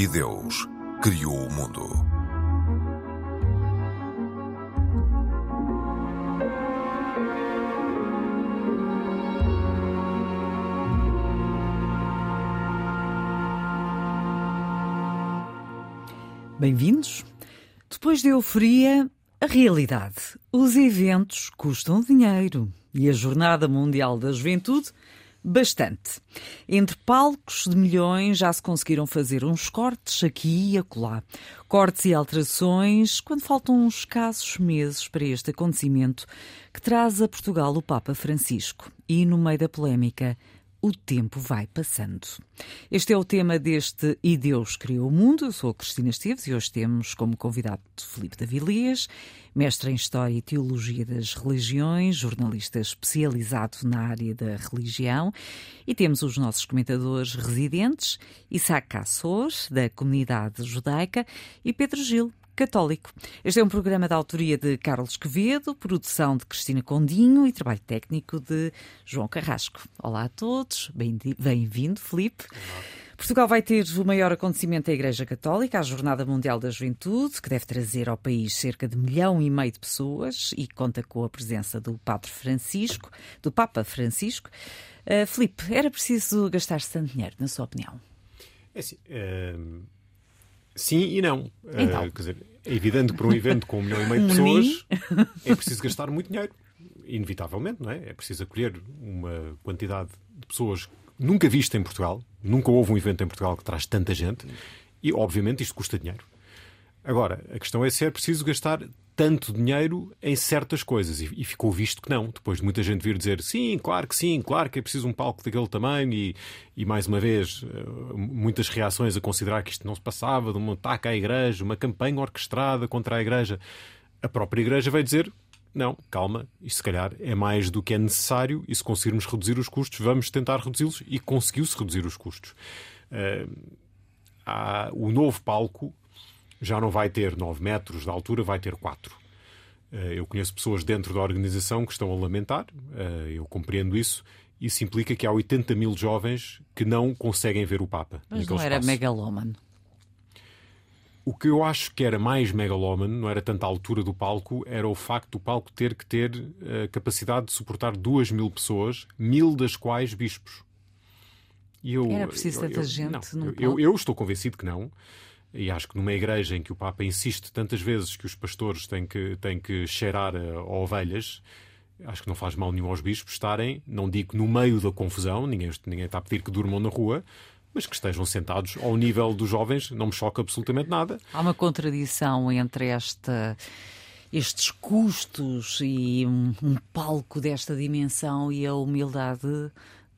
E Deus criou o mundo. Bem-vindos. Depois da euforia, a realidade. Os eventos custam dinheiro e a Jornada Mundial da Juventude bastante. Entre palcos de milhões já se conseguiram fazer uns cortes aqui e acolá. Cortes e alterações quando faltam uns escassos meses para este acontecimento que traz a Portugal o Papa Francisco. E no meio da polémica, o tempo vai passando. Este é o tema deste E Deus Criou o Mundo. Eu sou a Cristina Esteves e hoje temos como convidado Filipe Davilés, mestre em História e Teologia das Religiões, jornalista especializado na área da religião. E temos os nossos comentadores residentes, Isaac Cassor, da comunidade judaica, e Pedro Gil, católico. Este é um programa da autoria de Carlos Quevedo, produção de Cristina Condinho e trabalho técnico de João Carrasco. Olá a todos, bem-vindo, Felipe. Portugal vai ter o maior acontecimento da Igreja Católica, a Jornada Mundial da Juventude, que deve trazer ao país cerca de milhão e meio de pessoas e conta com a presença do Padre Francisco, do Papa Francisco. Uh, Filipe, era preciso gastar-se tanto dinheiro, na sua opinião? É assim, uh, sim e não. Então. Uh, quer dizer, é evidente que para um evento com um milhão e meio de pessoas é preciso gastar muito dinheiro. Inevitavelmente, não é? É preciso acolher uma quantidade de pessoas nunca vista em Portugal. Nunca houve um evento em Portugal que traz tanta gente. E, obviamente, isto custa dinheiro. Agora, a questão é se é preciso gastar tanto dinheiro em certas coisas. E, ficou visto que não. Depois de muita gente vir dizer sim, claro que sim, claro que é preciso um palco daquele tamanho. E, e mais uma vez, eh, muitas reações a considerar que isto não se passava de um ataque à igreja, uma campanha orquestrada contra a igreja. A própria igreja vai dizer não, calma, isto se calhar é mais do que é necessário e se conseguirmos reduzir os custos, vamos tentar reduzi-los e conseguiu-se reduzir os custos. Uh, há, o novo palco já não vai ter 9 metros de altura, vai ter 4. Uh, eu conheço pessoas dentro da organização que estão a lamentar, uh, eu compreendo isso. Isso implica que há 80 mil jovens que não conseguem ver o Papa. Mas não era megalómano. O que eu acho que era mais megalómano, não era tanto a altura do palco, era o facto do palco ter que ter a capacidade de suportar duas mil pessoas, mil das quais bispos. Eu, era preciso tanta gente não, eu, eu, estou convencido que não. E acho que numa igreja em que o Papa insiste tantas vezes que os pastores têm que, têm que cheirar a, ovelhas, acho que não faz mal nenhum aos bispos estarem, não digo no meio da confusão, ninguém, ninguém está a pedir que durmam na rua, mas que estejam sentados ao nível dos jovens, não me choca absolutamente nada. Há uma contradição entre esta estes custos e um, um, palco desta dimensão e a humildade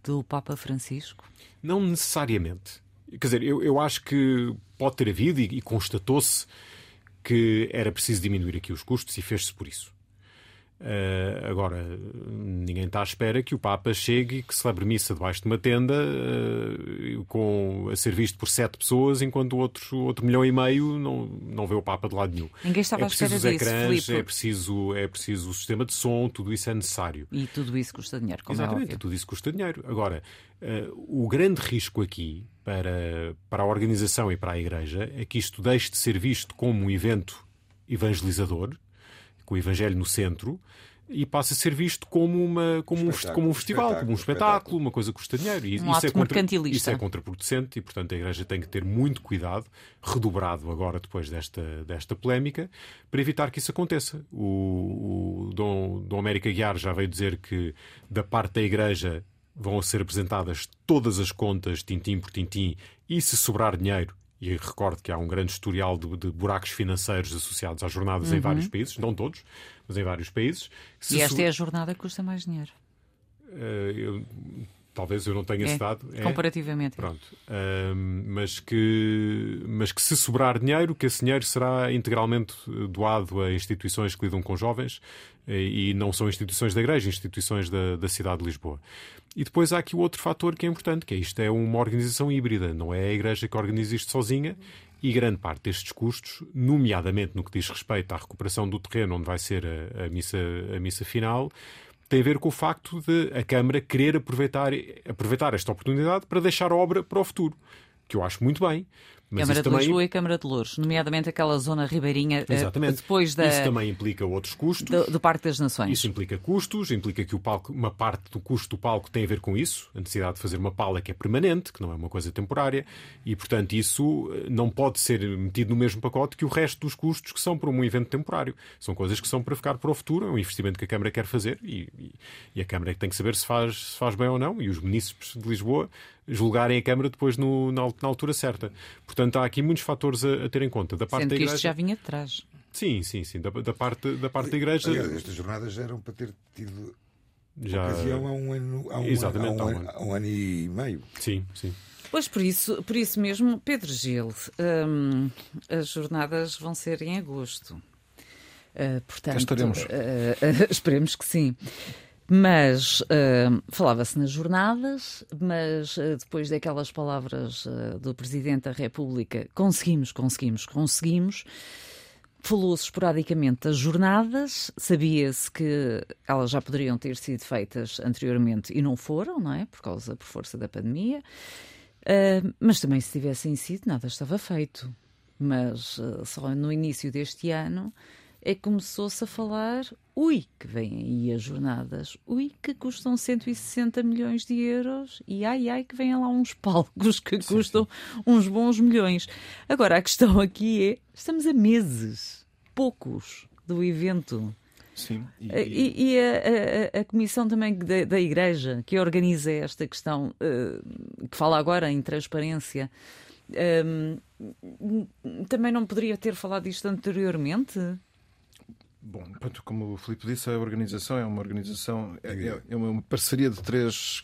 do Papa Francisco? Não necessariamente. Quer dizer, eu, eu acho que pode ter havido e, e constatou-se que era preciso diminuir aqui os custos e fez-se por isso. Uh, agora, ninguém está à espera que o Papa chegue e que celebre missa debaixo de uma tenda uh, com, a ser visto por sete pessoas, enquanto o outro, outro milhão e meio não, não vê o Papa de lado nenhum. Ninguém estava é preciso à espera os ecrãs, é preciso, é preciso o sistema de som, tudo isso é necessário. E tudo isso custa dinheiro, como é Exatamente, é tudo isso custa dinheiro. Agora, uh, o grande risco aqui para, para a organização e para a Igreja é que isto deixe de ser visto como um evento evangelizador com o Evangelho no centro, e passa a ser visto como, uma, como, um, como um festival, como um espetáculo, uma coisa que custa dinheiro. E, um isso, é contra, isso é contraproducente e, portanto, a Igreja tem que ter muito cuidado, redobrado agora depois desta, desta polémica, para evitar que isso aconteça. O, o Dom, Dom América Guiar já veio dizer que, da parte da Igreja, vão ser apresentadas todas as contas, tintim por tintim, e se sobrar dinheiro, e recordo que há um grande historial de, de buracos financeiros associados às jornadas uhum. em vários países, não todos, mas em vários países. Se e esta é a jornada que custa mais dinheiro. Uh, eu, talvez eu não tenha esse é. É, comparativamente. Pronto. Uh, mas, que, mas que se sobrar dinheiro, que esse dinheiro será integralmente doado a instituições que lidam com jovens e não são instituições da Igreja, instituições da, da cidade de Lisboa. E depois há aqui outro fator que é importante, que é isto é uma organização híbrida, não é a Igreja que organiza isto sozinha, e grande parte destes custos, nomeadamente no que diz respeito à recuperação do terreno onde vai ser a, a missa, a missa final, tem a ver com o facto de a Câmara querer aproveitar, aproveitar esta oportunidade para deixar obra para o futuro. que eu acho muito bem. Mas Câmara de também... Lisboa e Câmara de Louros, nomeadamente aquela zona ribeirinha eh, Exatamente. depois da... Isso também implica outros custos. Do, do, Parque das Nações. Isso implica custos, implica que o palco, uma parte do custo do palco tem a ver com isso, a necessidade de fazer uma pala que é permanente, que não é uma coisa temporária, e portanto isso eh, não pode ser metido no mesmo pacote que o resto dos custos que são para um evento temporário. São coisas que são para ficar para o futuro, é um investimento que a Câmara quer fazer e, e, e a Câmara é tem que saber se faz, se faz bem ou não, e os municípios de Lisboa julgarem a Câmara depois no, na, na, altura certa. Portanto, há aqui muitos fatores a, a ter em conta. Da parte Sendo da que igreja... isto já vinha de trás. Sim, sim, sim. Da, da parte, da parte da Igreja. Aliás, estas jornadas eram para ter tido já... ocasião há um ano, há um, Exatamente, há um, ano, há um ano e meio. Sim, sim. Pois por isso, por isso mesmo, Pedro Gil, hum, as jornadas vão ser em agosto. Uh, portanto, estaremos. Uh, uh, esperemos que sim. Mas uh, falava-se nas jornadas, mas uh, depois daquelas palavras uh, do Presidente da República, conseguimos, conseguimos, conseguimos. Falou-se esporadicamente das jornadas, sabia-se que elas já poderiam ter sido feitas anteriormente e não foram, não é? Por causa, por força da pandemia. mas também, se tivessem sido, nada estava feito. Mas só no início deste ano é que começou-se a falar, ui, que vêm aí as jornadas, ui, que custam 160 milhões de euros, e ai, ai, que vêm lá uns palcos que sim, custam sim. uns bons milhões. Agora, a questão aqui é, estamos a meses, poucos, do evento. Sim. E, e, e a, a, a, comissão também da, da, Igreja, que organiza esta questão, uh, que fala agora em transparência, um, ehm, também não poderia ter falado isto anteriormente? Bom, como o Filipe disse, a organização é uma organização, é, é uma parceria de três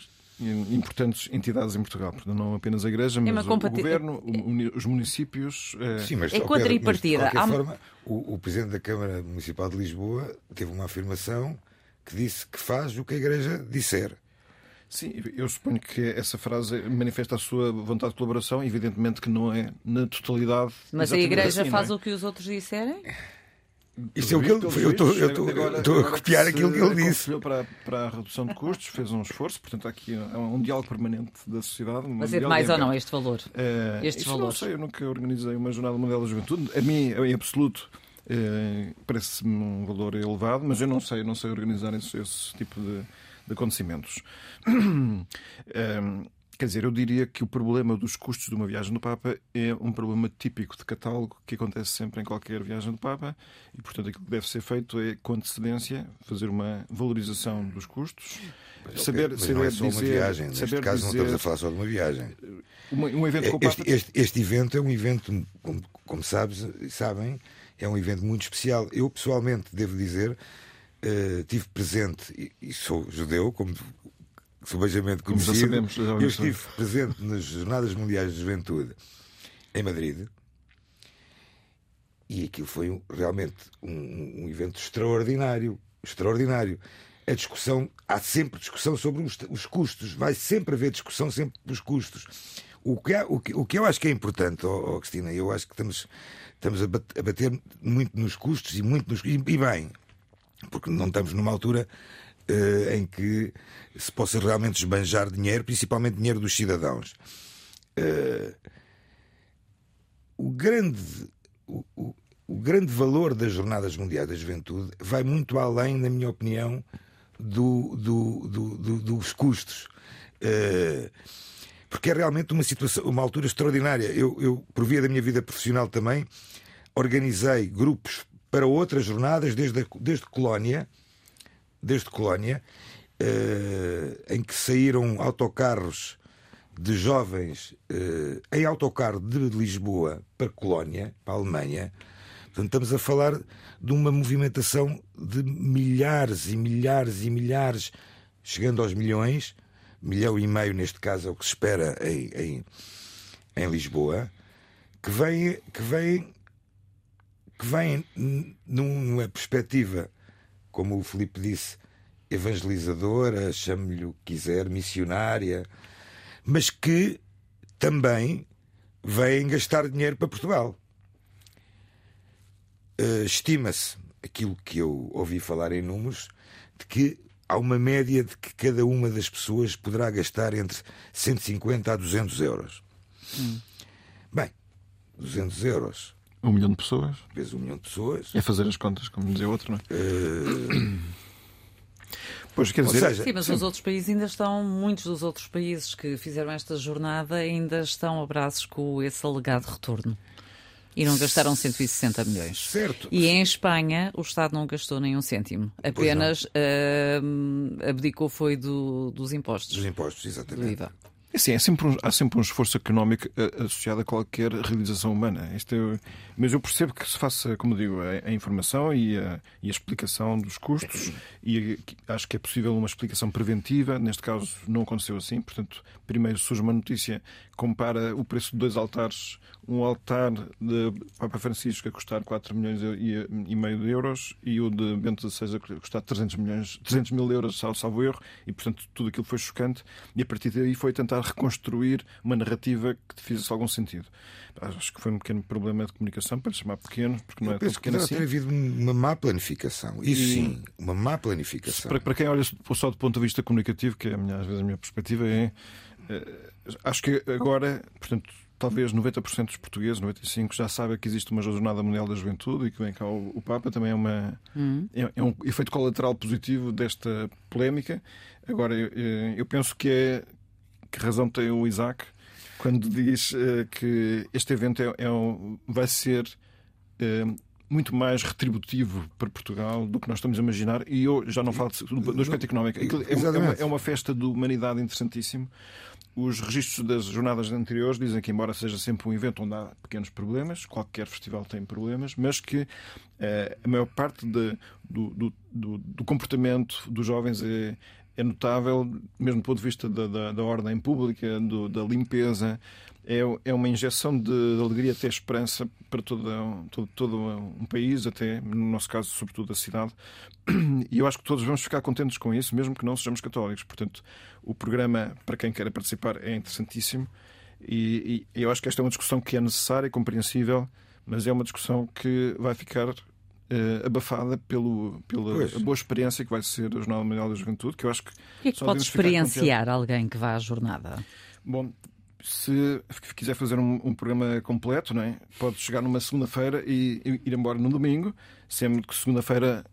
importantes entidades em Portugal, portanto, não apenas a Igreja, é mas é o, o Governo, o, os municípios. É... Sim, mas, é quadripartida. De qualquer forma, o, o Presidente da Câmara Municipal de Lisboa teve uma afirmação que disse que faz o que a Igreja disser. Sim, eu suponho que essa frase manifesta a sua vontade de colaboração, evidentemente que não é na totalidade. Mas a Igreja assim, faz é? o que os outros disserem? Isto é o que ele. Eu estou a copiar aquilo que ele disse. Para, para a redução de custos, fez um esforço, portanto, aqui é um diálogo permanente da sociedade. Um Mas é mais ou não este valor? Uh, Estes valores? Não sei, eu nunca organizei uma Jornada Mundial da Juventude. A mim, em absoluto, uh, parece-me um valor elevado, mas eu não sei, não sei organizar esse, esse tipo de, de acontecimentos. uh, Quer dizer, eu diria que o problema dos custos de uma viagem do Papa é um problema típico de catálogo que acontece sempre em qualquer viagem do Papa e, portanto, aquilo que deve ser feito é, com antecedência, fazer uma valorização dos custos. Mas, saber, mas saber não é só dizer, uma viagem. Neste caso, dizer, não estamos a falar só de uma viagem. Uma, um evento com o Papa... este, este, este, evento é um evento, como, como sabes, sabem, é um evento muito especial. Eu, pessoalmente, devo dizer, uh, tive presente, e, e sou judeu, como subejamente conhecido. Sabemos, eu estive presente nas Jornadas Mundiais de Juventude em Madrid e aquilo foi realmente um, um evento extraordinário. Extraordinário. A discussão, há sempre discussão sobre os, os custos, vai sempre haver discussão sempre dos custos. O que, há, o, que, o que eu acho que é importante, oh, oh, Cristina, eu acho que estamos, estamos a, bater, muito nos custos e muito nos. E bem, porque não estamos numa altura uh, em que se possa realmente esbanjar dinheiro, principalmente dinheiro dos cidadãos. Uh, o grande. O, o, o, grande valor das Jornadas Mundiais da Juventude vai muito além, na minha opinião, do, do, do, dos custos. Uh, porque é realmente uma situação, uma altura extraordinária. Eu, eu, por via da minha vida profissional também, organizei grupos para outras jornadas desde, a, desde Colónia, desde Colónia, eh, em que saíram autocarros de jovens eh, em autocarro de Lisboa para Colónia, para a Alemanha. Portanto, estamos a falar de uma movimentação de milhares e milhares e milhares, chegando aos milhões, milhão e meio neste caso é o que se espera em, em, em Lisboa, que vem, que vem, que vem numa perspectiva como o Filipe disse, evangelizadora, chame-lhe o que quiser, missionária, mas que também vêm gastar dinheiro para Portugal. Uh, Estima-se, aquilo que eu ouvi falar em números, de que há uma média de que cada uma das pessoas poderá gastar entre 150 a 200 euros. Hum. Bem, 200 euros. Um milhão de pessoas? Vezes um milhão de pessoas. É fazer as contas, como dizia outro, não é? Uh... Pois, quer dizer... Seja, sim, mas sim. os outros países ainda estão, muitos dos outros países que fizeram esta jornada ainda estão a braços com esse alegado retorno. E não gastaram 160 milhões. Certo. E em Espanha o Estado não gastou nenhum cêntimo. Apenas uh, abdicou foi do, dos impostos. Dos impostos, exatamente. Do IVA. É sim, é sempre um, há sempre um esforço económico eh, associado a qualquer realização humana. Isto é, mas eu percebo que se faça, como digo, a, a informação e a, e a, explicação dos custos e acho que é possível uma explicação preventiva. Neste caso não aconteceu assim. Portanto, primeiro surge uma notícia compara o preço de dois altares um altar de Papa Francisco a custar 4 milhões e, meio de euros e o de Bento XVI a custar 300, milhões, 300 mil euros, salvo erro, e portanto tudo aquilo foi chocante. E a partir daí foi tentar reconstruir uma narrativa que fizesse algum sentido. Acho que foi um pequeno problema de comunicação, para chamar pequeno, porque não Eu é tão pequeno assim. ter havido uma má planificação. Isso e... sim, uma má planificação. Para, para quem olha só do ponto de vista comunicativo, que é às vezes a minha perspectiva, é. é acho que agora, portanto talvez 90% dos portugueses, 95%, já sabem que existe uma Jornada Mundial da Juventude e que vem cá o, o Papa. Também é, uma, hum. é, é, um efeito colateral positivo desta polémica. Agora, eu, eu penso que é. Que razão tem o Isaac quando diz uh, que este evento é, é um, vai ser. Uh, muito mais retributivo para Portugal do que nós estamos a imaginar. E eu já não falo do, do aspecto económico. É, é, uma, é uma festa de humanidade interessantíssimo os registros das jornadas anteriores dizem que, embora seja sempre um evento onde há pequenos problemas, qualquer festival tem problemas, mas que eh, a maior parte de, do, do, do, do, comportamento dos jovens é, é notável, mesmo do ponto de vista da, da, da ordem pública, do, da limpeza. É, é uma injeção de, de alegria até esperança para todo, todo, todo um país, até, no nosso caso, sobretudo a cidade. E eu acho que todos vamos ficar contentes com isso, mesmo que não sejamos católicos. Portanto, o programa, para quem queira participar, é interessantíssimo. E, e eu acho que esta é uma discussão que é necessária e compreensível, mas é uma discussão que vai ficar Uh, abafada pelo, pela boa experiência que vai ser a Jornada Mundial da Juventude, que eu acho que. O que é que pode experienciar alguém que vá à jornada? Bom, se quiser fazer um, um, programa completo, não é? pode chegar numa segunda-feira e, e, ir embora no domingo, sendo que segunda-feira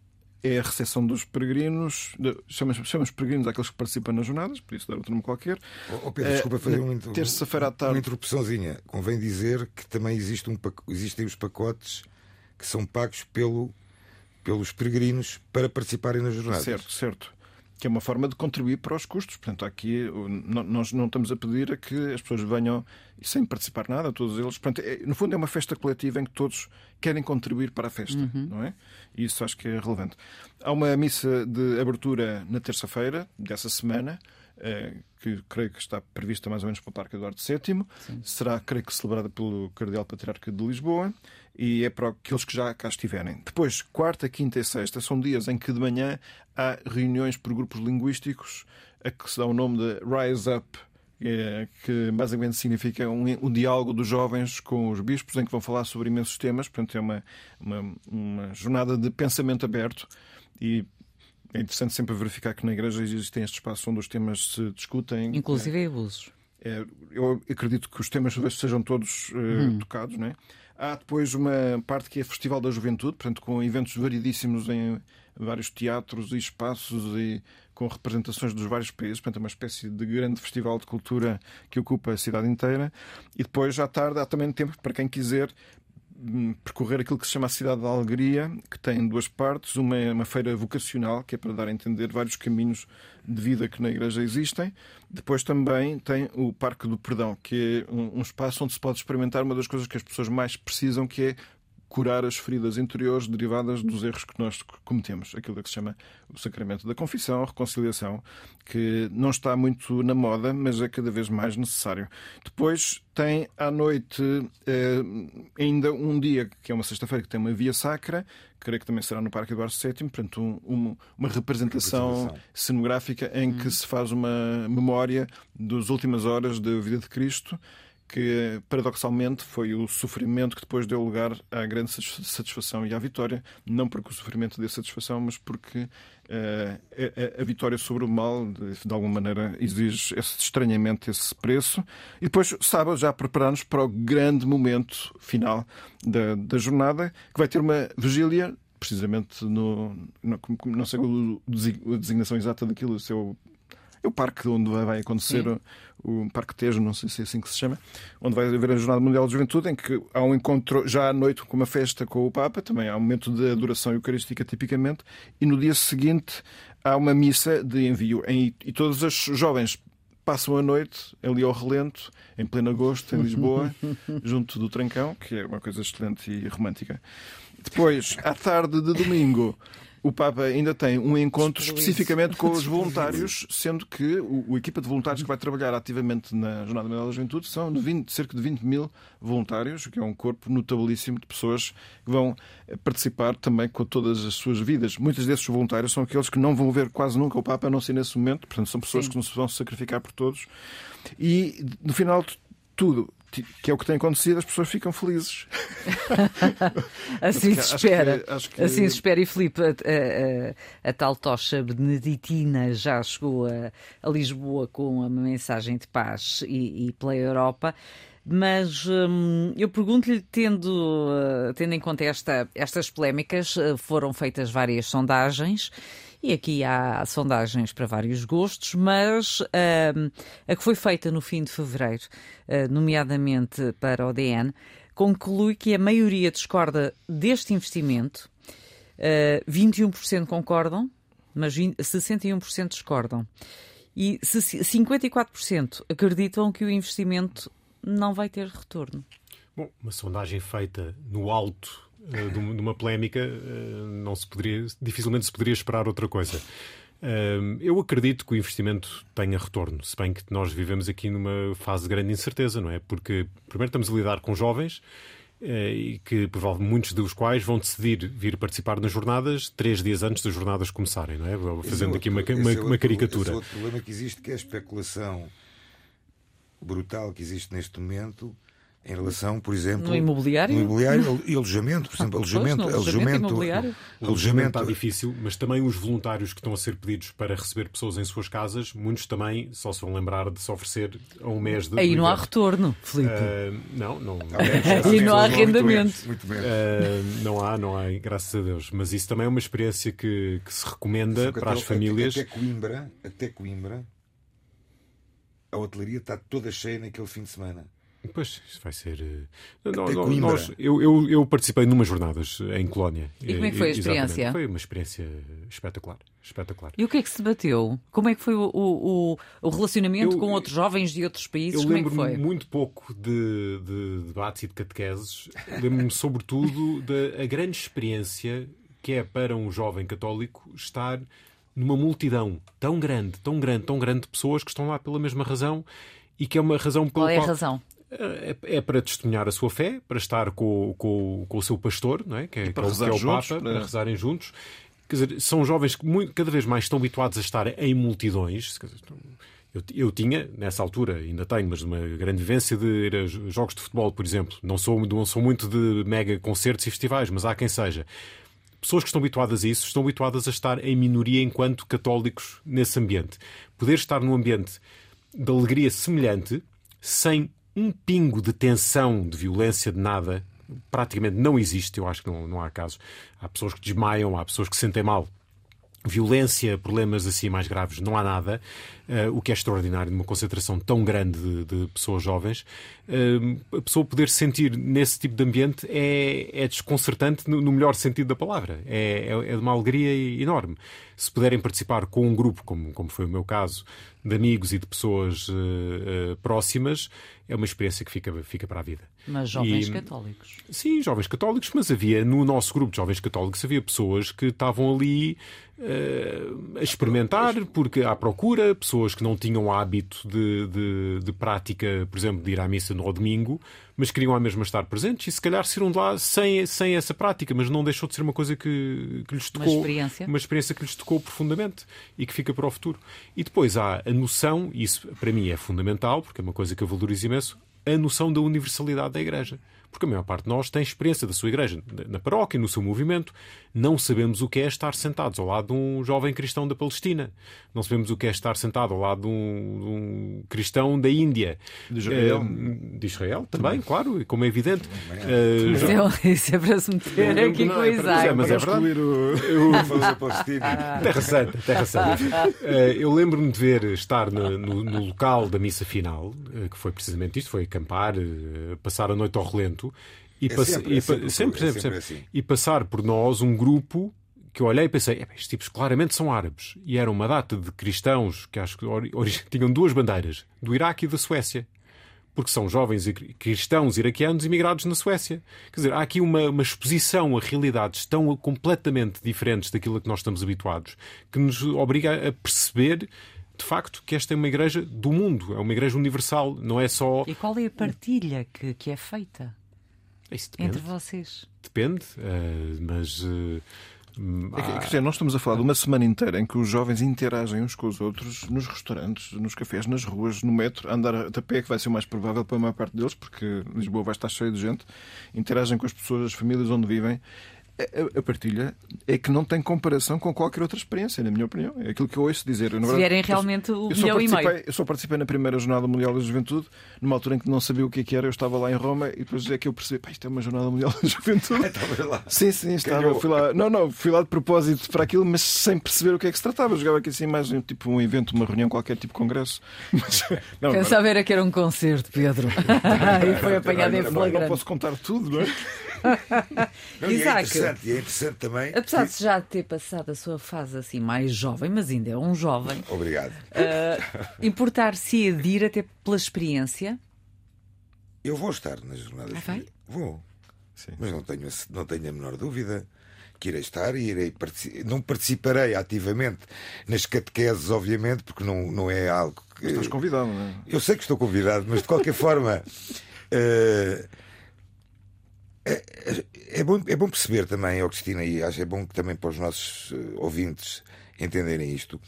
é a recepção dos peregrinos, chamamos, chamamos peregrinos àqueles que participam nas jornadas, por isso dar outro nome qualquer. Oh, Pedro, desculpa fazer uma, terça-feira à tarde. uma interrupçãozinha. Convém dizer que também existe um, existem os pacotes que são pagos pelo, pelos peregrinos para participarem nas jornadas. Certo, certo que é uma forma de contribuir para os custos. Portanto, aqui nós não estamos a pedir a que as pessoas venham sem participar nada, todos eles. Portanto, é, no fundo, é uma festa coletiva em que todos querem contribuir para a festa, uhum. não é? E isso acho que é relevante. Há uma missa de abertura na terça-feira dessa semana. Eh, que creio que está prevista mais ou menos para o Parque Eduardo VII. Sim. Será, creio que, celebrada pelo Cardeal Patriarca de Lisboa e é para aqueles que já cá estiverem. Depois, quarta, quinta e sexta são dias em que de manhã há reuniões por grupos linguísticos a que se dá o nome de Rise Up, é, que basicamente significa um, um, diálogo dos jovens com os bispos, em que vão falar sobre imensos temas. Portanto, é uma, uma, uma jornada de pensamento aberto e é interessante sempre verificar que na Igreja existem estes espaços onde os temas se discutem. Inclusive é, abusos. É, eu acredito que os temas sejam todos uh, hum. tocados, não é? Há depois uma parte que é Festival da Juventude, portanto, com eventos variedíssimos em vários teatros e espaços e com representações dos vários países, portanto, é uma espécie de grande festival de cultura que ocupa a cidade inteira. E depois, à tarde, há também tempo para quem quiser percorrer aquilo que se chama a Cidade da Alegria, que tem duas partes. Uma é uma feira vocacional, que é para dar a entender vários caminhos de vida que na Igreja existem. Depois também tem o Parque do Perdão, que é um espaço onde se pode experimentar uma das coisas que as pessoas mais precisam, que é curar as feridas interiores derivadas dos erros que nós cometemos. Aquilo que se chama o sacramento da confissão, a reconciliação, que não está muito na moda, mas é cada vez mais necessário. Depois tem à noite eh, ainda um dia, que é uma sexta-feira, que tem uma via sacra, creio que também será no Parque Eduardo VII, portanto, um, um, uma representação, representação, cenográfica em hum. que se faz uma memória das últimas horas da vida de Cristo que paradoxalmente foi o sofrimento que depois deu lugar à grande satisfação e à vitória, não porque o sofrimento dê satisfação, mas porque uh, a, a, vitória sobre o mal, de, de, alguma maneira, exige esse estranhamento, esse preço. E depois, sábado, já preparar-nos para o grande momento final da, da jornada, que vai ter uma vigília precisamente no, no, não sei a designação exata daquilo, o é o parque onde vai acontecer o, o, Parque Tejo, não sei se é assim que se chama, onde vai haver a Jornada Mundial de Juventude, em que há um encontro já à noite com uma festa com o Papa, também há um momento de adoração eucarística tipicamente, e no dia seguinte há uma missa de envio em, e todos os jovens passam a noite ali ao relento, em pleno agosto, em Lisboa, junto do Trancão, que é uma coisa excelente e romântica. Depois, à tarde de domingo, o Papa ainda tem um encontro especificamente com os voluntários, sendo que o, o, equipa de voluntários que vai trabalhar ativamente na Jornada Mundial da Juventude são de 20, cerca de 20 mil voluntários, o que é um corpo notabilíssimo de pessoas que vão participar também com todas as suas vidas. Muitos desses voluntários são aqueles que não vão ver quase nunca o Papa, a não ser nesse momento, portanto, são pessoas Sim. que não se vão sacrificar por todos. E no final de tudo, que é o que tem acontecido, as pessoas ficam felizes. assim se espera. Que, que... Assim se espera. E Filipe, a, a, a, tal tocha beneditina já chegou a, a, Lisboa com uma mensagem de paz e, e pela Europa. Mas hum, eu pergunto-lhe, tendo, uh, tendo em conta esta, estas polémicas, uh, foram feitas várias sondagens e aqui há sondagens para vários gostos, mas uh, a que foi feita no fim de fevereiro, uh, nomeadamente para o DN, conclui que a maioria discorda deste investimento, uh, ah, 21% concordam, mas 20, 61% discordam. E 54% acreditam que o investimento não vai ter retorno. Bom, uma sondagem feita no alto de uma polémica, eh, não se poderia, dificilmente se poderia esperar outra coisa. Eh, eu acredito que o investimento tenha retorno, se bem que nós vivemos aqui numa fase de grande incerteza, não é? Porque, primeiro, estamos a lidar com jovens e que provavelmente muitos dos quais vão decidir vir participar nas jornadas três dias antes das jornadas começarem, não é? Fazendo outro, aqui uma, uma, é uma caricatura. Esse é outro problema que existe, que é a especulação brutal que existe neste momento em relação, por exemplo, no imobiliário, no imobiliário e alojamento, por exemplo, alojamento, pois, alojamento, alojamento, alojamento está difícil, mas também os voluntários que estão a ser pedidos para receber pessoas em suas casas, muitos também só se vão lembrar de se oferecer a um mês de aí não há retorno, Filipe. Uh, não, não, aí não há arrendamento. Muito menos, uh, não há, não há, graças a Deus. Mas isso também é uma experiência que, que se recomenda para as famílias. Até Coimbra, até Coimbra, a hotelaria está toda cheia naquele fim de semana. Pois, isso vai ser. Eh, não, não, nós, eu, eu, eu, participei numas jornadas em Colónia. E como é que foi a experiência? Exatamente. Foi uma experiência espetacular. espetacular. E o que é que se bateu? Como é que foi o, o, o relacionamento eu, com outros jovens de outros países? Eu lembro-me é muito pouco de, de debates e de catequeses. Lembro-me, sobretudo, da grande experiência que é para um jovem católico estar numa multidão tão grande, tão grande, tão grande de pessoas que estão lá pela mesma razão e que é uma razão pela Qual é a razão? É, é, para testemunhar a sua fé, para estar com, com, com o seu pastor, não é? que, é, que, é, que é o juntos, Papa, para... para rezarem juntos. Quer dizer, são jovens que muito, cada vez mais estão habituados a estar em multidões. Eu, eu, tinha, nessa altura, ainda tenho, mas uma grande vivência de ir a jogos de futebol, por exemplo. Não sou, não sou muito de mega concertos e festivais, mas há quem seja. Pessoas que estão habituadas a isso estão habituadas a estar em minoria enquanto católicos nesse ambiente. Poder estar num ambiente de alegria semelhante, sem um pingo de tensão, de violência, de nada, praticamente não existe. Eu acho que não, não há casos. Há pessoas que desmaiam, há pessoas que se sentem mal. Violência, problemas assim mais graves, não há nada. Uh, o que é extraordinário numa concentração tão grande de, de pessoas jovens. Uh, a pessoa poder sentir nesse tipo de ambiente é, é desconcertante no, no melhor sentido da palavra. É, é, é de uma alegria enorme. Se puderem participar com um grupo, como, como foi o meu caso, de amigos e de pessoas uh, próximas, é uma experiência que fica, fica para a vida. Mas jovens e, católicos. Sim, jovens católicos, mas havia no nosso grupo de jovens católicos havia pessoas que estavam ali a experimentar, porque à procura, pessoas que não tinham hábito de, de, de, prática, por exemplo, de ir à missa no domingo, mas queriam à mesma estar presentes e se calhar saíram de lá sem, sem essa prática, mas não deixou de ser uma coisa que, que lhes tocou. Uma experiência. Uma experiência que lhes tocou profundamente e que fica para o futuro. E depois há a noção, e isso para mim é fundamental, porque é uma coisa que eu valorizo imenso, a noção da universalidade da Igreja porque a maior parte de nós tem experiência da sua igreja, na paróquia, no seu movimento. Não sabemos o que é estar sentados ao lado de um jovem cristão da Palestina. Não sabemos o que é estar sentado ao lado de um, de um cristão da Índia. De Israel. É, de Israel também, também, claro, como é evidente. Uh, isso é para se meter aqui não, com Isaac. É, mas é verdade. O... terra Santa, Terra Santa. Uh, eu lembro-me de ver estar no, no, no, local da missa final, uh, que foi precisamente isto, foi acampar, passar a noite ao relento e, é sempre, é sempre, sempre, sempre, sempre, assim. e passar por nós um grupo que eu olhei e pensei, estes tipos claramente são árabes. E era uma data de cristãos que acho que tinham duas bandeiras, do Iraque e da Suécia. Porque são jovens cristãos iraquianos imigrados na Suécia. Quer dizer, há aqui uma, uma exposição a realidades tão completamente diferentes daquilo a que nós estamos habituados, que nos obriga a perceber de facto, que esta é uma igreja do mundo, é uma igreja universal, não é só. E qual é a partilha que, que é feita? Entre vocês. Depende, uh, mas. Uh, é quer dizer, nós estamos a falar de uma semana inteira em que os jovens interagem uns com os outros nos restaurantes, nos cafés, nas ruas, no metro, andar a pé, que vai ser o mais provável para a maior parte deles, porque Lisboa vai estar cheio de gente, interagem com as pessoas, as famílias onde vivem a, partilha é que não tem comparação com qualquer outra experiência, na minha opinião. É aquilo que eu ouço dizer. Eu, Se vierem realmente o milhão e meio. Eu só participei na primeira Jornada Mundial da Juventude, numa altura em que não sabia o que, é que era. Eu estava lá em Roma e depois é que eu percebi, pá, isto é uma Jornada Mundial da Juventude. estava lá. Sim, sim, estava. Fui lá. Não, não, fui lá de propósito para aquilo, mas sem perceber o que é que se tratava. Eu jogava aqui assim mais um, tipo um evento, uma reunião, qualquer tipo de congresso. Mas, não, Pensava era que era um concerto, Pedro. e foi apanhado em flagrante. Não posso contar tudo, não é? Não, e é interessante, e é interessante também. Apesar de já ter passado a sua fase assim mais jovem, mas ainda é um jovem. Obrigado. Uh, Importar-se de ir até pela experiência? Eu vou estar nas jornadas. Ah, vai? Vou. Sim. Mas não tenho, não tenho a menor dúvida que irei estar e irei não participarei ativamente nas catequeses, obviamente, porque não, não é algo que. Estás convidado, não é? Eu sei que estou convidado, mas de qualquer forma. Uh, é, é, bom, é bom perceber também, oh Cristina, e acho que é bom que também para os nossos uh, ouvintes entenderem isto,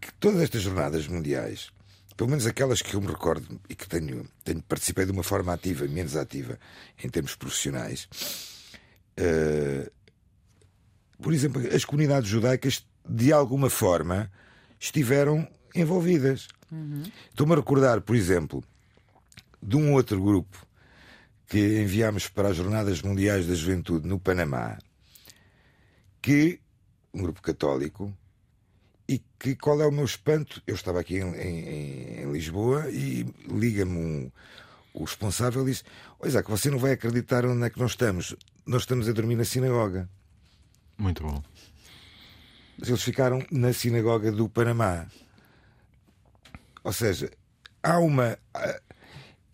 que todas estas jornadas mundiais, pelo menos aquelas que eu me recordo e que tenho, tenho participei de uma forma ativa menos ativa em termos profissionais, uh, por exemplo, as comunidades judaicas de alguma forma estiveram envolvidas. Uhum. Estou-me a recordar, por exemplo, de um outro grupo que enviámos para as Jornadas Mundiais da Juventude no Panamá, que um grupo católico, e que qual é o meu espanto? Eu estava aqui em, em, em Lisboa e liga-me um, o responsável e diz: Olha, Isaac, você não vai acreditar onde é que nós estamos. Nós estamos a dormir na sinagoga. Muito bom. Mas eles ficaram na sinagoga do Panamá. Ou seja, há uma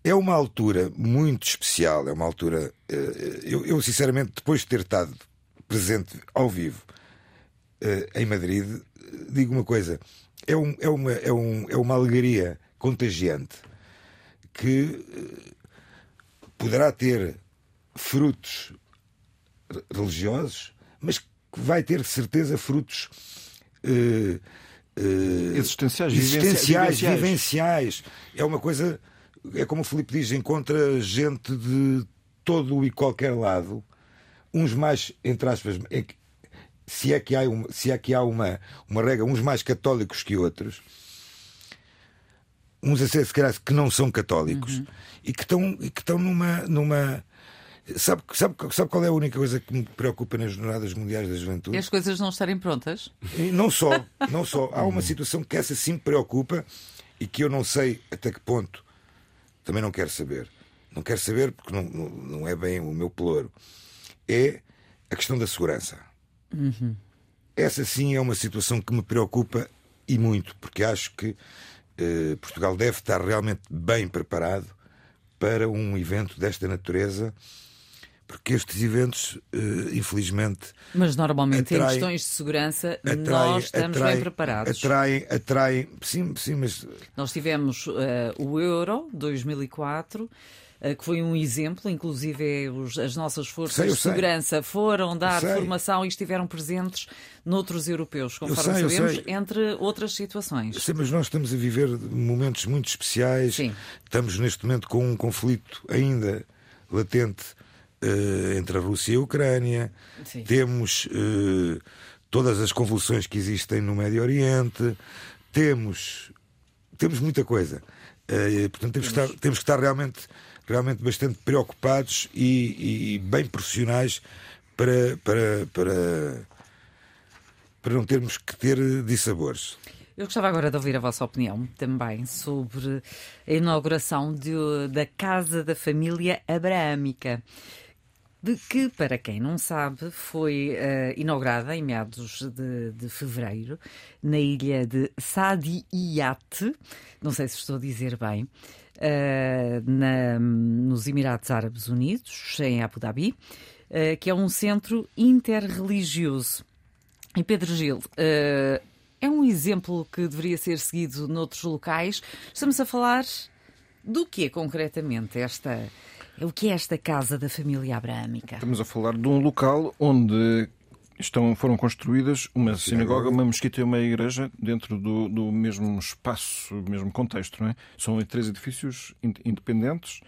é uma altura muito especial, é uma altura. Eh, eu, eu, sinceramente, depois de ter estado presente ao vivo eh, em Madrid, digo uma coisa: é, um, é, uma, é, um, é uma alegria contagiante que eh, poderá ter frutos religiosos, mas que vai ter certeza frutos. Uh, uh, existenciais, existenciais vivenciais. vivenciais. É uma coisa é como o Filipe diz, encontra gente de todo e qualquer lado, uns mais, entre aspas, se é que há, uma, se é que há uma, uma regra, uns mais católicos que outros, uns a ser, se calhar, que não são católicos uhum. e que estão, e que estão numa. numa Sabe, sabe, sabe qual é a única coisa que me preocupa nas Jornadas Mundiais da Juventude? E as coisas não estarem prontas? E não só, não só. Há uma situação que essa sim me preocupa e que eu não sei até que ponto também não quero saber. Não quero saber porque não, não, não é bem o meu pelouro. É a questão da segurança. Uhum. Essa sim é uma situação que me preocupa e muito, porque acho que eh, Portugal deve estar realmente bem preparado para um evento desta natureza porque estes eventos, uh, infelizmente. Mas normalmente atraem, em questões de segurança atraem, nós estamos atraem, bem preparados. Atraem, atraem, sim, sim, mas. Nós tivemos uh, o Euro 2004. eh, que foi um exemplo, inclusive as nossas forças sei, de segurança sei. foram dar formação e estiveram presentes noutros europeus, conforme sei, sabemos, entre outras situações. Sim, mas nós estamos a viver momentos muito especiais. Sim. Estamos neste momento com um conflito ainda latente uh, entre a Rússia e a Ucrânia. Sim. Temos uh, todas as convulsões que existem no Médio Oriente. Temos, temos muita coisa. Uh, portanto, temos, Que estar, temos que estar realmente, realmente bastante preocupados e, e bem profissionais para, para, para, para não termos que ter dissabores. Eu gostava agora de ouvir a vossa opinião também sobre a inauguração de, da Casa da Família Abraâmica de que, para quem não sabe, foi uh, inaugurada em meados de, de, fevereiro na ilha de Sadiyat, não sei se estou a dizer bem, uh, na, nos Emirados Árabes Unidos, em Abu Dhabi, uh, que é um centro interreligioso. E Pedro Gil, é um exemplo que deveria ser seguido noutros locais. Estamos a falar do que concretamente esta o que é esta casa da família abraâmica? Estamos a falar de um local onde estão, foram construídas uma sinagoga, uma mesquita e uma igreja dentro do, do mesmo espaço, mesmo contexto. Não é? São três edifícios independentes.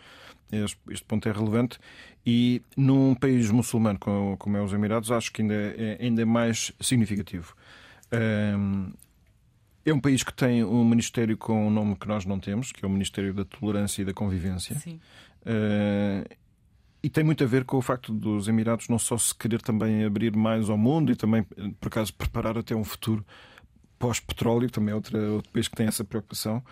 Este, ponto é relevante. E num país muçulmano como, como é os Emirados, acho que ainda é, ainda é mais significativo. Um, é um país que tem um ministério com um nome que nós não temos, que é o Ministério da Tolerância e da Convivência. Sim. Uh, e tem muito a ver com o facto dos Emirados não só se querer também abrir mais ao mundo e também, por acaso, preparar até um futuro pós-petróleo, também é outra, outro país que tem essa preocupação,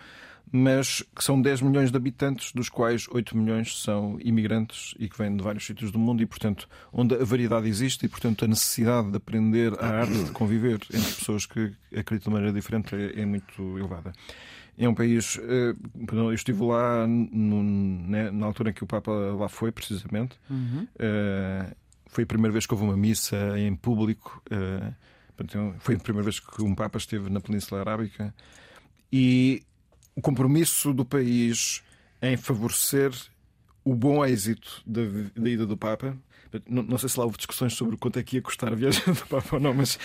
mas que são 10 milhões de habitantes, dos quais 8 milhões são imigrantes e que vêm de vários sítios do mundo e, portanto, onde a variedade existe e, portanto, a necessidade de aprender a arte de conviver entre pessoas que acreditam de maneira diferente é, é muito elevada. É um país. Eh, eu estive lá no, né, na altura em que o Papa lá foi, precisamente. Uhum. Uh, foi a primeira vez que houve uma missa em público. Uh, foi a primeira vez que um Papa esteve na Península Arábica. E o compromisso do país em favorecer o bom êxito da, da ida do Papa não, não, sei se lá houve discussões sobre quanto é que ia custar a viagem do Papa ou não, mas.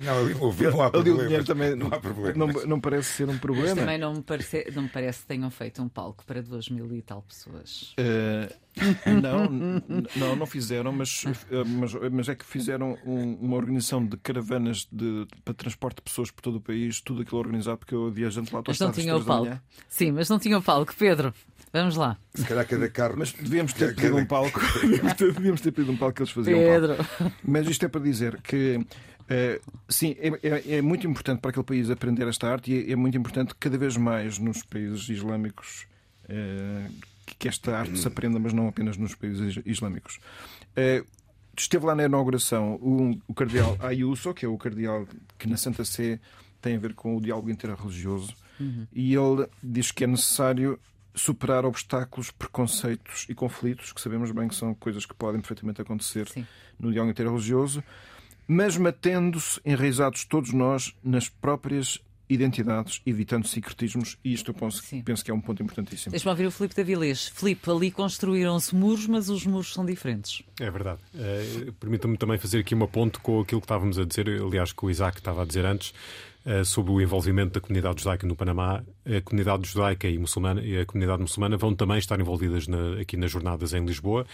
Não, ali, houve, não há ali o dinheiro também não, não, não, parece ser um problema. Mas também não me, parece, não me parece que tenham feito um palco para duas mil e tal pessoas. Uh, não, não, não fizeram, mas, mas, mas é que fizeram um, uma organização de caravanas de, para transporte de pessoas por todo o país, tudo aquilo organizado, porque eu viajante lá Mas não tinha o palco. Sim, mas não tinha o palco, Pedro. Vamos lá. Se calhar cada carro. Mas devíamos ter pedido um palco. devíamos ter pedido um palco que eles faziam. Pedro. Um Mas isto é para dizer que. Uh, sim, é, é, é, muito importante para aquele país aprender esta arte e é, é muito importante cada vez mais nos países islâmicos uh, que esta arte se aprenda, mas não apenas nos países islâmicos. Uh, esteve lá na inauguração o, o cardeal Ayuso, que é o cardeal que na Santa Sé tem a ver com o diálogo interreligioso, uhum. e ele diz que é necessário superar obstáculos, preconceitos e conflitos, que sabemos bem que são coisas que podem perfeitamente acontecer Sim. no diálogo interreligioso, mas matendo-se, enraizados todos nós nas próprias identidades, evitando secretismos, e isto eu penso, penso que é um ponto importantíssimo. Deixa-me ouvir o Filipe da Vilês. Filipe, ali construíram-se muros, mas os muros são diferentes. É verdade. Uh, Permita-me também fazer aqui uma ponte com aquilo que estávamos a dizer, aliás, que o Isaac estava a dizer antes. Eh, sobre o envolvimento da comunidade judaica no Panamá. A comunidade judaica e, muçulmana, e a comunidade muçulmana vão também estar envolvidas na, aqui nas jornadas em Lisboa.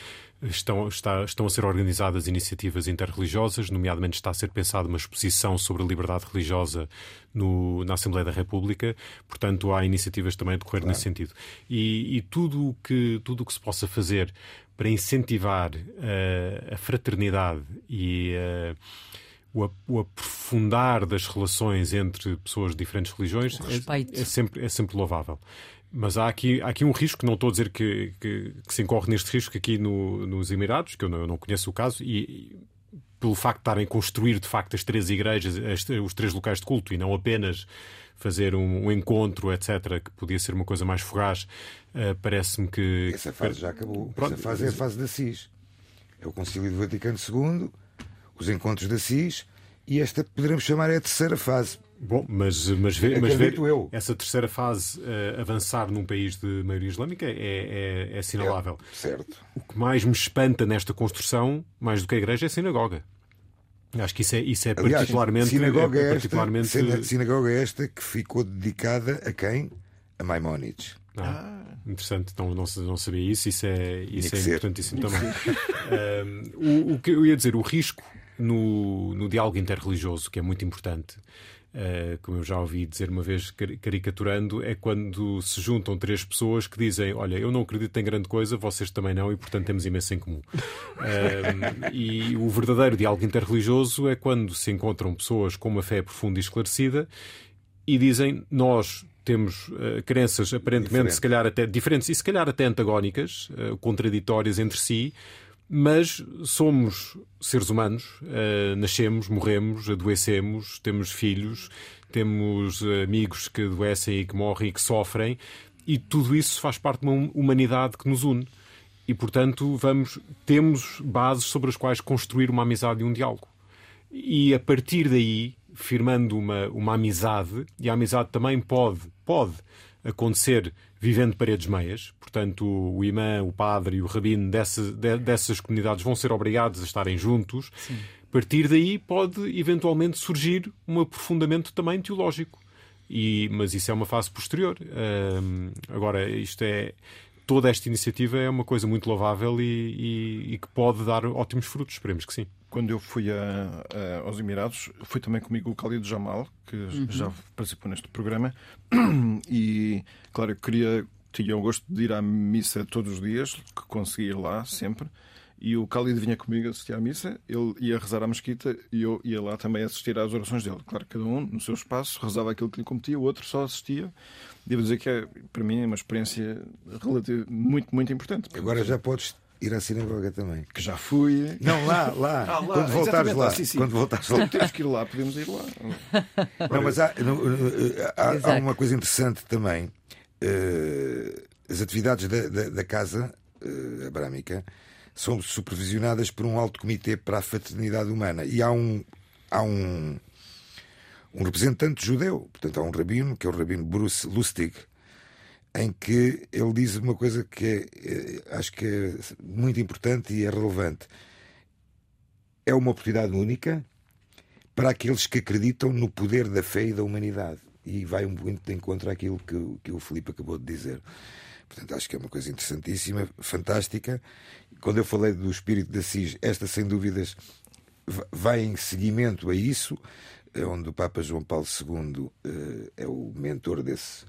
Estão, está, estão a ser organizadas iniciativas interreligiosas, nomeadamente está a ser pensada uma exposição sobre a liberdade religiosa no, na Assembleia da República. Portanto, há iniciativas também a decorrer claro. nesse sentido. E, e tudo que, o que se possa fazer para incentivar uh, a fraternidade e uh, o, o aprofundar das relações entre pessoas de diferentes religiões é, é, sempre, é sempre louvável. Mas há aqui, há aqui um risco, não estou a dizer que, que, que se incorre neste risco aqui no, nos Emirados, que eu não, eu não conheço o caso, e, e, pelo facto de estarem a construir de facto as três igrejas, as, os três locais de culto, e não apenas fazer um, um encontro, etc., que podia ser uma coisa mais fugaz, uh, parece-me que. Essa fase já acabou. Pronto, Essa fase é a fase da CIS. É o Concílio do Vaticano II os encontros da CIS, e esta poderemos chamar é a terceira fase. Bom, mas, mas ver, mas ver essa terceira fase uh, avançar num país de maioria islâmica é, é, é assinalável. É, certo. O que mais me espanta nesta construção, mais do que a igreja, é a sinagoga. Acho que isso é, isso é Aliás, particularmente. Sinagoga, é particularmente... Esta, sinagoga é esta que ficou dedicada a quem? A Maimónides. Ah, interessante, não, não, não sabia isso, isso é, isso é importantíssimo também. um, o, o que eu ia dizer, o risco no, no diálogo interreligioso, que é muito importante, Uh, como eu já ouvi dizer uma vez caricaturando, é quando se juntam três pessoas que dizem: Olha, eu não acredito em grande coisa, vocês também não, e portanto temos imenso em comum. Uh, e o verdadeiro diálogo interreligioso é quando se encontram pessoas com uma fé profunda e esclarecida e dizem: Nós temos uh, crenças aparentemente, Diferente. se calhar até diferentes e se calhar até antagónicas, contraditórias entre si mas somos seres humanos, uh, nascemos, morremos, adoecemos, temos filhos, temos amigos que adoecem e que morrem e que sofrem, e tudo isso faz parte de uma humanidade que nos une. E, portanto, vamos, temos bases sobre as quais construir uma amizade e um diálogo. E a partir daí, firmando uma, uma amizade, e a amizade também pode, pode acontecer vivendo paredes meias, portanto, o imã, o padre e o rabino dessa, de, dessas comunidades vão ser obrigados a estarem juntos. Sim. A partir daí pode eventualmente surgir um aprofundamento também teológico. E, mas isso é uma fase posterior. Um, agora, isto é. Toda esta iniciativa é uma coisa muito louvável e, e, e que pode dar ótimos frutos, esperemos que sim quando eu fui a, a, aos Emirados, foi também comigo o Khalid Jamal, que uhum. já participou neste programa. E, claro, eu queria, tinha o gosto de ir à missa todos os dias, que conseguia ir lá sempre. E o Khalid vinha comigo assistir à missa, ele ia rezar à mesquita e eu ia lá também assistir às orações dele. Claro, cada um no seu espaço rezava aquilo que lhe competia, o outro só assistia. Devo dizer que é, para mim, é uma experiência relativa, muito, muito importante. Agora já podes ir à sinagoga também. Que já fui. Não, lá, lá. Ah, lá. Quando voltares lá. Sim, sim. Quando voltares lá. Temos que ir lá, podemos ir lá. Não, mas há, há, há uma coisa interessante também. Uh, as atividades da, da, da Casa uh, Abrâmica são supervisionadas por um alto comitê para a fraternidade humana. E há um. Há um um representante judeu, portanto há um rabino, que é o rabino Bruce Lustig, em que ele diz uma coisa que é, é, acho que é muito importante e é relevante. É uma oportunidade única para aqueles que acreditam no poder da fé e da humanidade. E vai um muito de encontro àquilo que, que o Filipe acabou de dizer. Portanto, acho que é uma coisa interessantíssima, fantástica. Quando eu falei do espírito de Assis, esta, sem dúvidas, vai em seguimento a isso, onde o Papa João Paulo II uh, é o mentor desse,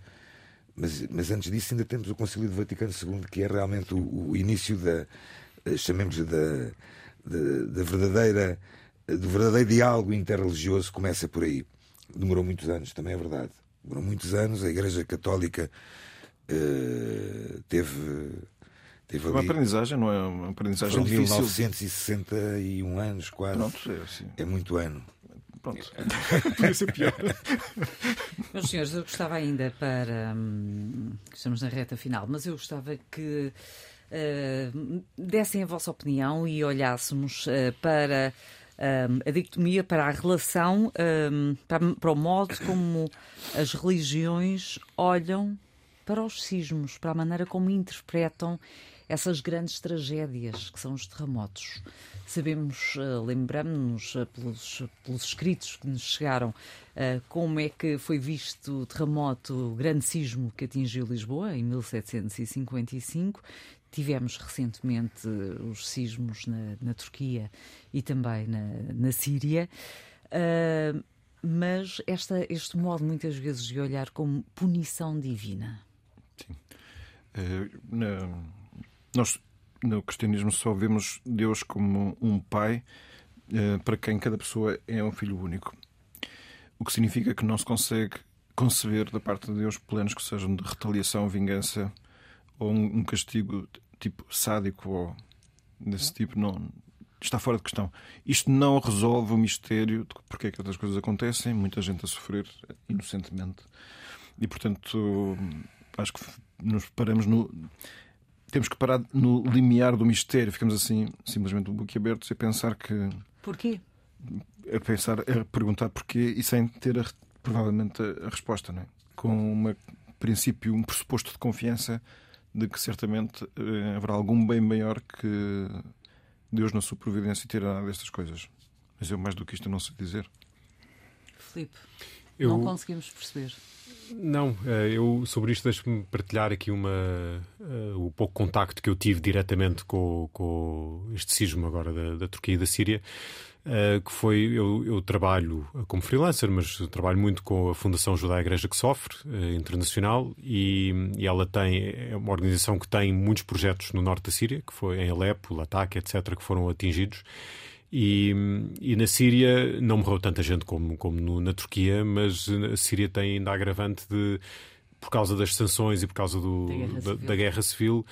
mas, mas antes disso ainda temos o Concílio do Vaticano II, que é realmente o, o início da, eh, chamemos da, da, da, verdadeira, do verdadeiro diálogo interreligioso, começa por aí. Demorou muitos anos, também é verdade. Demorou muitos anos, a Igreja Católica uh, teve. Teve uma aprendizagem, não é uma aprendizagem Foram difícil. 1961 anos, quase. Pronto, é, assim. é muito ano. Pronto, podia ser pior. Meus senhores, eu gostava ainda para. Hum, estamos na reta final, mas eu gostava que uh, dessem a vossa opinião e olhássemos uh, para. Um, a dicotomia para a relação, um, para, para o modo como as religiões olham para os sismos, para a maneira como interpretam essas grandes tragédias que são os terremotos. Sabemos, uh, lembramos-nos uh, pelos, pelos escritos que nos chegaram, uh, como é que foi visto o terremoto, o grande sismo que atingiu Lisboa em 1755. Tivemos recentemente os sismos na, na Turquia e também na, na Síria. Mas esta, este modo, muitas vezes, de olhar como punição divina. Sim. Uh, nós no cristianismo só vemos Deus como um pai eh, para quem cada pessoa é um filho único. O que significa que não se consegue conceber da parte de Deus planos que sejam de retaliação, vingança ou um castigo tipo sádico ou desse tipo. Não, está fora de questão. Isto não resolve o mistério de porque é que outras coisas acontecem, muita gente a sofrer inocentemente. E, portanto, acho que nos paramos no temos que parar no limiar do mistério. Ficamos assim, simplesmente um boquiabertos e pensar que. Porquê? A pensar, a perguntar porquê e sem ter a provavelmente a, resposta, não é? com um princípio, um pressuposto de confiança de que certamente eh, haverá algum bem maior que Deus na sua providência tirará destas coisas. Mas eu mais do que isto não sei dizer. Filipe, eu... não conseguimos perceber. Não, eh, eu sobre isto deixo-me partilhar aqui uma, uh, o pouco contacto que eu tive diretamente com, com este sismo agora da, da Turquia e da Síria. Uh, que foi eu, eu, trabalho como freelancer, mas trabalho muito com a Fundação Judá Igreja que Sofre, uh, internacional, e, e, ela tem é uma organização que tem muitos projetos no norte da Síria, que foi em Alepo, Latakia, etc., que foram atingidos. E, e, na Síria não morreu tanta gente como, como no, na Turquia, mas a Síria tem ainda agravante de, por causa das sanções e por causa do, da, guerra da, da, guerra civil,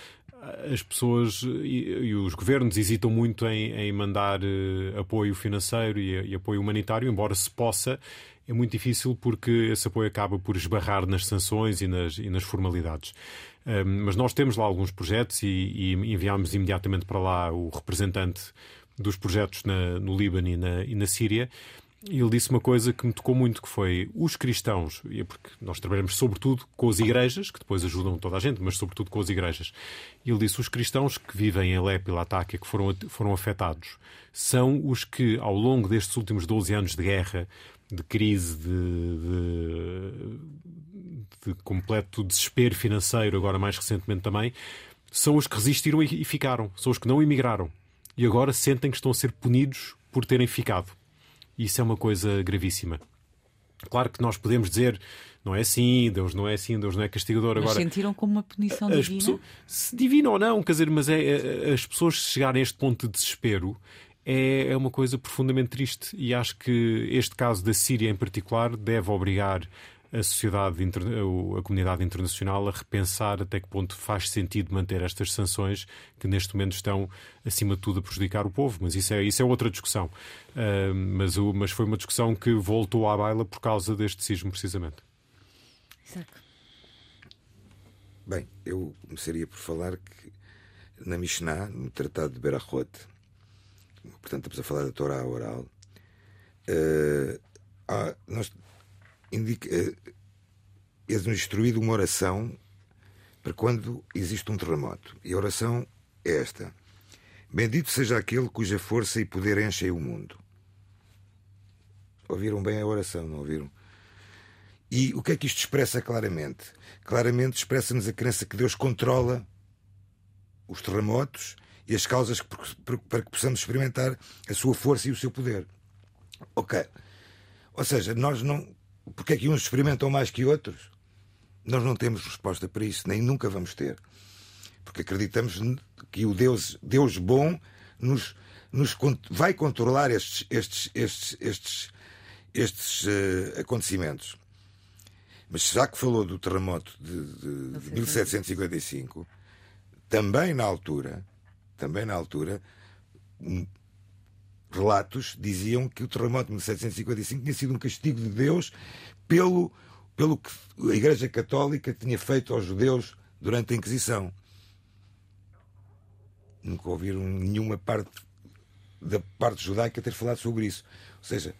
as pessoas e, e os governos hesitam muito em, em mandar uh, apoio financeiro e, e, apoio humanitário, embora se possa, é muito difícil porque esse apoio acaba por esbarrar nas sanções e nas, e nas formalidades. Um, mas nós temos lá alguns projetos e, e enviámos imediatamente para lá o representante dos projetos na, no Líbano e na, e na Síria ele disse uma coisa que me tocou muito, que foi os cristãos, é porque nós trabalhamos sobretudo com as igrejas, que depois ajudam toda a gente, mas sobretudo com as igrejas. Ele disse os cristãos que vivem em Alepo e Latakia, que foram, foram afetados, são os que, ao longo destes últimos 12 anos de guerra, de crise, de, de, de completo desespero financeiro, agora mais recentemente também, são os que resistiram e ficaram, são os que não emigraram. E agora sentem que estão a ser punidos por terem ficado. Isso é uma coisa gravíssima. Claro que nós podemos dizer não é assim, Deus não é assim, Deus não é castigador. Mas Agora, sentiram como uma punição divina? Pessoas, se divina ou não, quer dizer, mas é, é, as pessoas chegarem a este ponto de desespero é, é uma coisa profundamente triste. E acho que este caso da Síria em particular deve obrigar a sociedade, a comunidade internacional a repensar até que ponto faz sentido manter estas sanções que neste momento estão, acima de tudo, a prejudicar o povo. Mas isso é, isso é outra discussão. Uh, mas, o, mas foi uma discussão que voltou à baila por causa deste sismo, precisamente. Isaac. Bem, eu começaria por falar que na Mishnah, no Tratado de Berachot, portanto estamos a falar da Torá oral, uh, há, nós indica, é instruído uma oração para quando existe um terremoto. E a oração é esta: Bendito seja aquele cuja força e poder enchem o mundo. Ouviram bem a oração, não ouviram? E o que é que isto expressa claramente? Claramente expressa-nos a crença que Deus controla os terremotos e as causas para que possamos experimentar a sua força e o seu poder. Ok. Ou seja, nós não porque é que uns experimentam mais que outros? Nós não temos resposta para isso, nem nunca vamos ter. Porque acreditamos que o Deus, Deus bom nos, nos vai controlar estes, estes, estes, estes, estes uh, acontecimentos. Mas já que falou do terremoto de, de, de 1755, também na altura, também na altura, relatos diziam que o terremoto de 1755 tinha sido um castigo de Deus pelo, pelo que a Igreja Católica tinha feito aos judeus durante a Inquisição. Nunca ouviram nenhuma parte da parte judaica ter falado sobre isso. Ou seja,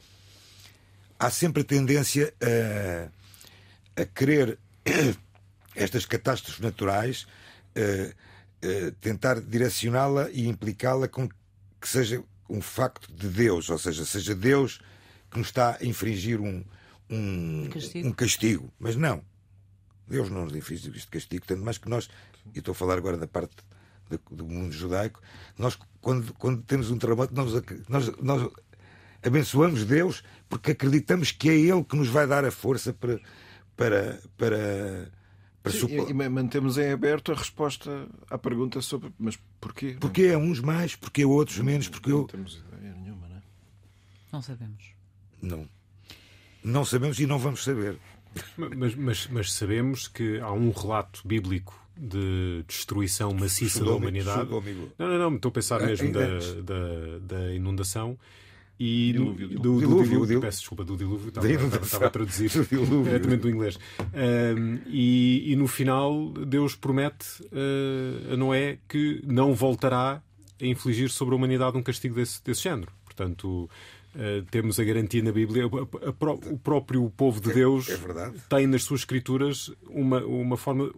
há sempre a tendência a, a querer estas catástrofes naturais, a, a tentar direcioná-la e implicá-la com que seja um facto de Deus, ou seja, seja Deus que nos está a infringir um, um, castigo. um castigo. Mas não. Deus não nos infringe este castigo, tanto mais que nós, e estou a falar agora da parte do mundo judaico, nós, quando, quando temos um terremoto, nós, nós, nós abençoamos Deus porque acreditamos que é Ele que nos vai dar a força para. para, para para Sim, supor... E mantemos em aberto a resposta à pergunta sobre mas porquê? Porquê é uns mais, porquê outros menos, porque eu. Não temos ideia nenhuma, não é? Não sabemos. Não. Não sabemos e não vamos saber. Mas, mas, mas sabemos que há um relato bíblico de destruição maciça da humanidade. Não, não, não, estou a pensar mesmo da, da, da inundação e dilúvio, do, do, dilúvio, dilúvio, dilúvio, peço desculpa, do dilúvio, estava, estava, estava a traduzir. Diretamente do inglês. Um, e, e, no final, Deus promete uh, a Noé que não voltará a infligir sobre a humanidade um castigo desse, desse género. Portanto, Uh, temos a garantia na Bíblia, a, a, a, o próprio povo de é, Deus é, é tem nas suas escrituras uma, uma forma,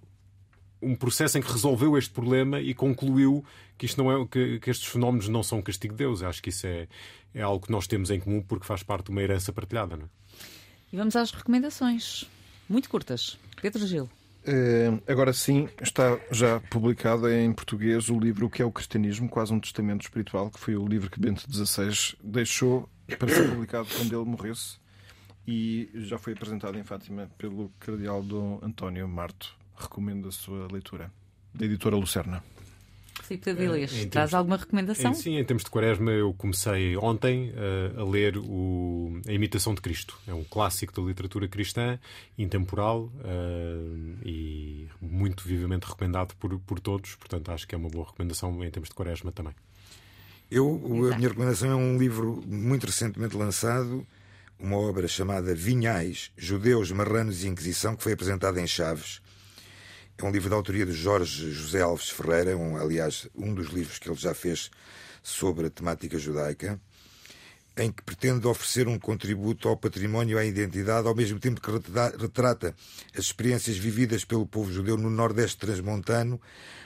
um processo em que resolveu este problema e concluiu que isto não é que, que estes fenómenos não são castigo de Deus. Eu acho que isso é, é algo que nós temos em comum porque faz parte de uma herança partilhada. Não é? E vamos às recomendações, muito curtas. Pedro Gil. É, agora sim, está já publicado em português o livro O que é o Cristianismo, quase um testamento espiritual, que foi o livro que Bento XVI deixou para ser publicado quando ele morresse e já foi apresentado em Fátima pelo Cardeal Dom António Marto. Recomendo a sua leitura. Da editora Lucerna. Avilés, é, traz alguma recomendação? Em, sim, em termos de quaresma, eu comecei ontem uh, a ler o, A Imitação de Cristo. É um clássico da literatura cristã, intemporal uh, e muito vivamente recomendado por, por todos. Portanto, acho que é uma boa recomendação em termos de quaresma também. Eu, a minha recomendação é um livro muito recentemente lançado, uma obra chamada Vinhais, Judeus, Marranos e Inquisição, que foi apresentada em Chaves é um livro da autoria de Jorge José Alves Ferreira, um, aliás, um dos livros que ele já fez sobre a temática judaica, em que pretende oferecer um contributo ao património e à identidade, ao mesmo tempo que retrata as experiências vividas pelo povo judeu no Nordeste transmontano,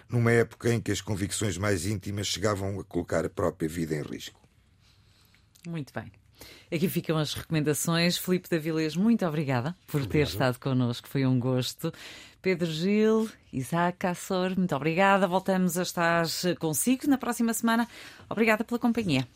numa época em que as convicções mais íntimas chegavam a colocar a própria vida em risco. Muito bem. Aqui ficam as recomendações. Filipe Davilés, muito obrigada por Obrigado. ter estado connosco. Foi um gosto. Pedro Gil, Isaac Cassor, muito obrigada. Voltamos a estar consigo na próxima semana. Obrigada pela companhia.